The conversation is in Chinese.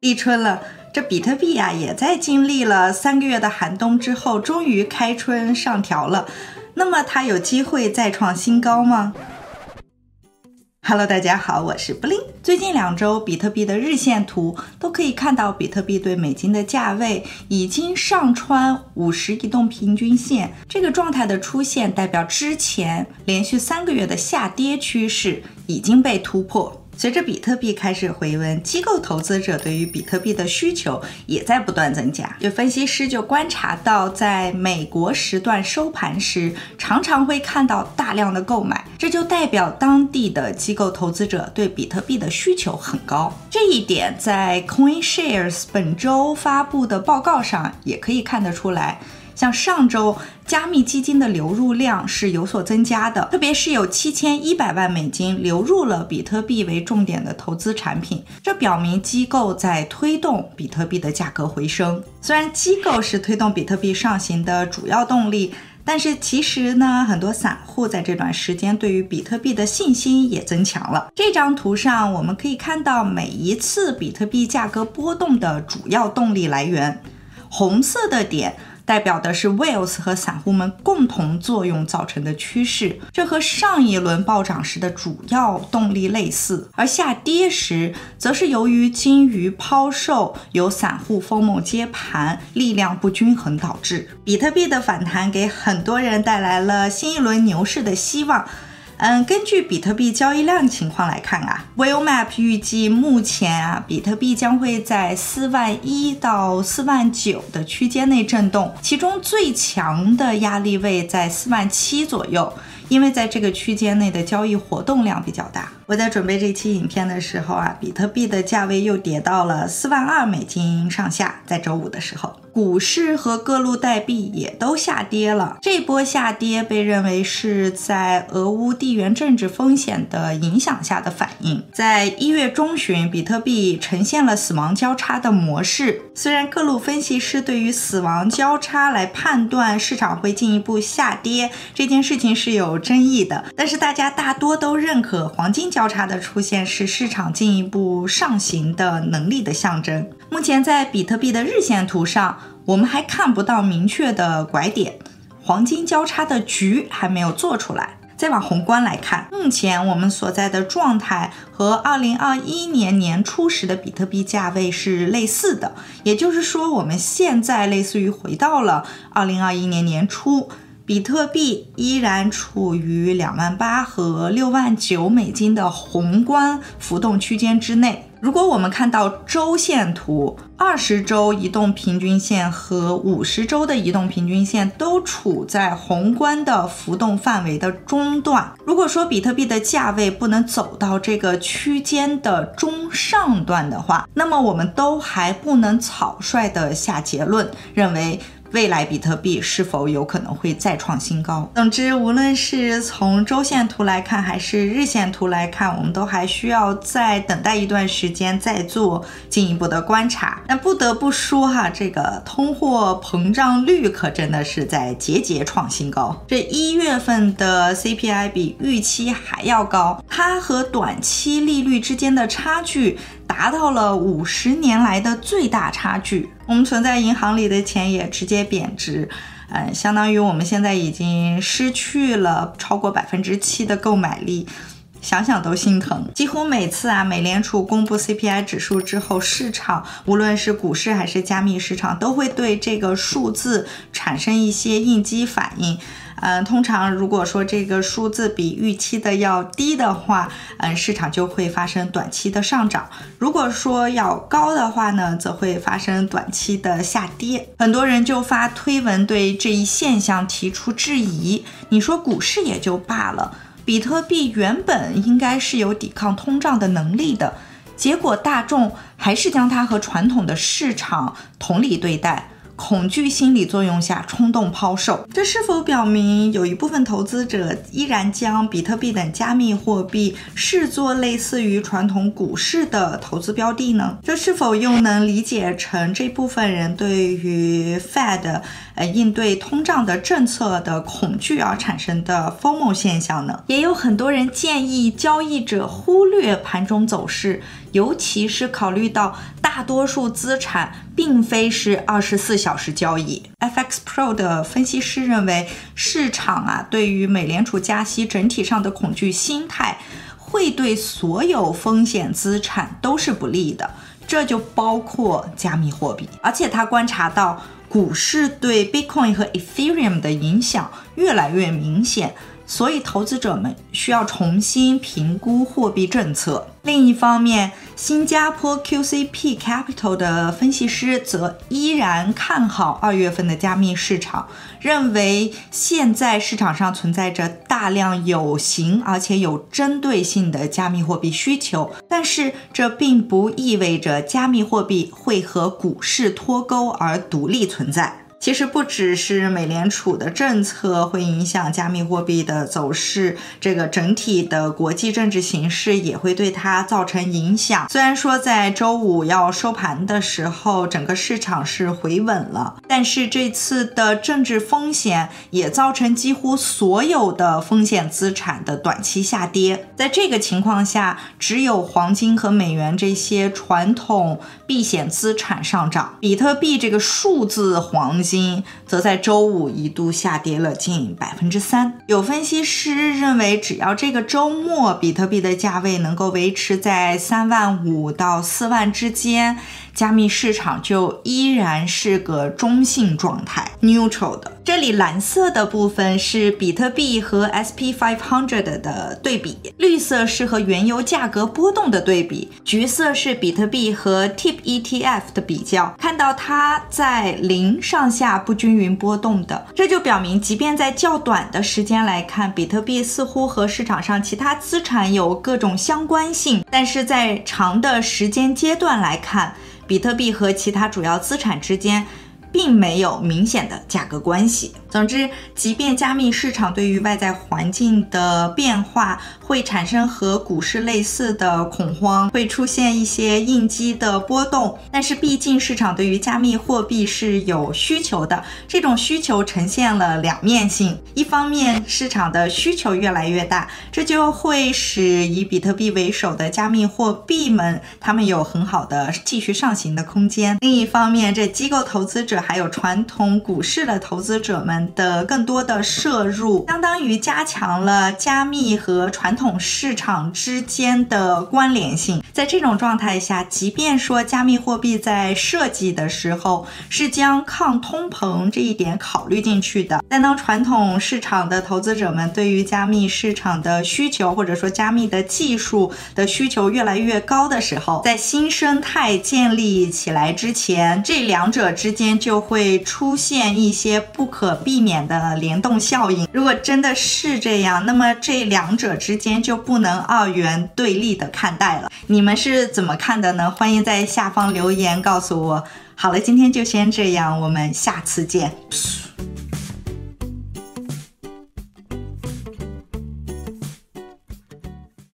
立春了，这比特币呀也在经历了三个月的寒冬之后，终于开春上调了。那么它有机会再创新高吗？Hello，大家好，我是布灵。最近两周，比特币的日线图都可以看到，比特币对美金的价位已经上穿五十移动平均线。这个状态的出现，代表之前连续三个月的下跌趋势已经被突破。随着比特币开始回温，机构投资者对于比特币的需求也在不断增加。有分析师就观察到，在美国时段收盘时，常常会看到大量的购买，这就代表当地的机构投资者对比特币的需求很高。这一点在 CoinShares 本周发布的报告上也可以看得出来。像上周加密基金的流入量是有所增加的，特别是有七千一百万美金流入了比特币为重点的投资产品，这表明机构在推动比特币的价格回升。虽然机构是推动比特币上行的主要动力，但是其实呢，很多散户在这段时间对于比特币的信心也增强了。这张图上我们可以看到每一次比特币价格波动的主要动力来源，红色的点。代表的是 whales 和散户们共同作用造成的趋势，这和上一轮暴涨时的主要动力类似。而下跌时，则是由于金鱼抛售，由散户疯猛接盘，力量不均衡导致。比特币的反弹给很多人带来了新一轮牛市的希望。嗯，根据比特币交易量情况来看啊，Willmap 预计目前啊，比特币将会在四万一到四万九的区间内震动，其中最强的压力位在四万七左右。因为在这个区间内的交易活动量比较大，我在准备这期影片的时候啊，比特币的价位又跌到了四万二美金上下。在周五的时候，股市和各路代币也都下跌了。这波下跌被认为是在俄乌地缘政治风险的影响下的反应。在一月中旬，比特币呈现了死亡交叉的模式。虽然各路分析师对于死亡交叉来判断市场会进一步下跌这件事情是有。争议的，但是大家大多都认可黄金交叉的出现是市场进一步上行的能力的象征。目前在比特币的日线图上，我们还看不到明确的拐点，黄金交叉的局还没有做出来。再往宏观来看，目前我们所在的状态和二零二一年年初时的比特币价位是类似的，也就是说，我们现在类似于回到了二零二一年年初。比特币依然处于两万八和六万九美金的宏观浮动区间之内。如果我们看到周线图，二十周移动平均线和五十周的移动平均线都处在宏观的浮动范围的中段。如果说比特币的价位不能走到这个区间的中上段的话，那么我们都还不能草率的下结论，认为。未来比特币是否有可能会再创新高？总之，无论是从周线图来看，还是日线图来看，我们都还需要再等待一段时间，再做进一步的观察。那不得不说哈，这个通货膨胀率可真的是在节节创新高。这一月份的 CPI 比预期还要高，它和短期利率之间的差距。达到了五十年来的最大差距，我们存在银行里的钱也直接贬值，嗯，相当于我们现在已经失去了超过百分之七的购买力，想想都心疼。几乎每次啊，美联储公布 CPI 指数之后，市场无论是股市还是加密市场，都会对这个数字产生一些应激反应。嗯，通常如果说这个数字比预期的要低的话，嗯，市场就会发生短期的上涨；如果说要高的话呢，则会发生短期的下跌。很多人就发推文对这一现象提出质疑。你说股市也就罢了，比特币原本应该是有抵抗通胀的能力的，结果大众还是将它和传统的市场同理对待。恐惧心理作用下冲动抛售，这是否表明有一部分投资者依然将比特币等加密货币视作类似于传统股市的投资标的呢？这是否又能理解成这部分人对于 Fed 呃应对通胀的政策的恐惧而产生的 FOMO 现象呢？也有很多人建议交易者忽略盘中走势。尤其是考虑到大多数资产并非是二十四小时交易。FX Pro 的分析师认为，市场啊对于美联储加息整体上的恐惧心态，会对所有风险资产都是不利的，这就包括加密货币。而且他观察到，股市对 Bitcoin 和 Ethereum 的影响越来越明显。所以，投资者们需要重新评估货币政策。另一方面，新加坡 QCP Capital 的分析师则依然看好二月份的加密市场，认为现在市场上存在着大量有形而且有针对性的加密货币需求，但是这并不意味着加密货币会和股市脱钩而独立存在。其实不只是美联储的政策会影响加密货币的走势，这个整体的国际政治形势也会对它造成影响。虽然说在周五要收盘的时候，整个市场是回稳了，但是这次的政治风险也造成几乎所有的风险资产的短期下跌。在这个情况下，只有黄金和美元这些传统避险资产上涨，比特币这个数字黄金。金则在周五一度下跌了近百分之三。有分析师认为，只要这个周末比特币的价位能够维持在三万五到四万之间。加密市场就依然是个中性状态，neutral 的。这里蓝色的部分是比特币和 SP 500的对比，绿色是和原油价格波动的对比，橘色是比特币和 TIP ETF 的比较。看到它在零上下不均匀波动的，这就表明，即便在较短的时间来看，比特币似乎和市场上其他资产有各种相关性，但是在长的时间阶段来看。比特币和其他主要资产之间。并没有明显的价格关系。总之，即便加密市场对于外在环境的变化会产生和股市类似的恐慌，会出现一些应激的波动，但是毕竟市场对于加密货币是有需求的。这种需求呈现了两面性：一方面，市场的需求越来越大，这就会使以比特币为首的加密货币们，他们有很好的继续上行的空间；另一方面，这机构投资者。还有传统股市的投资者们的更多的摄入，相当于加强了加密和传统市场之间的关联性。在这种状态下，即便说加密货币在设计的时候是将抗通膨这一点考虑进去的，但当传统市场的投资者们对于加密市场的需求，或者说加密的技术的需求越来越高的时候，在新生态建立起来之前，这两者之间就就会出现一些不可避免的联动效应。如果真的是这样，那么这两者之间就不能二元对立的看待了。你们是怎么看的呢？欢迎在下方留言告诉我。好了，今天就先这样，我们下次见。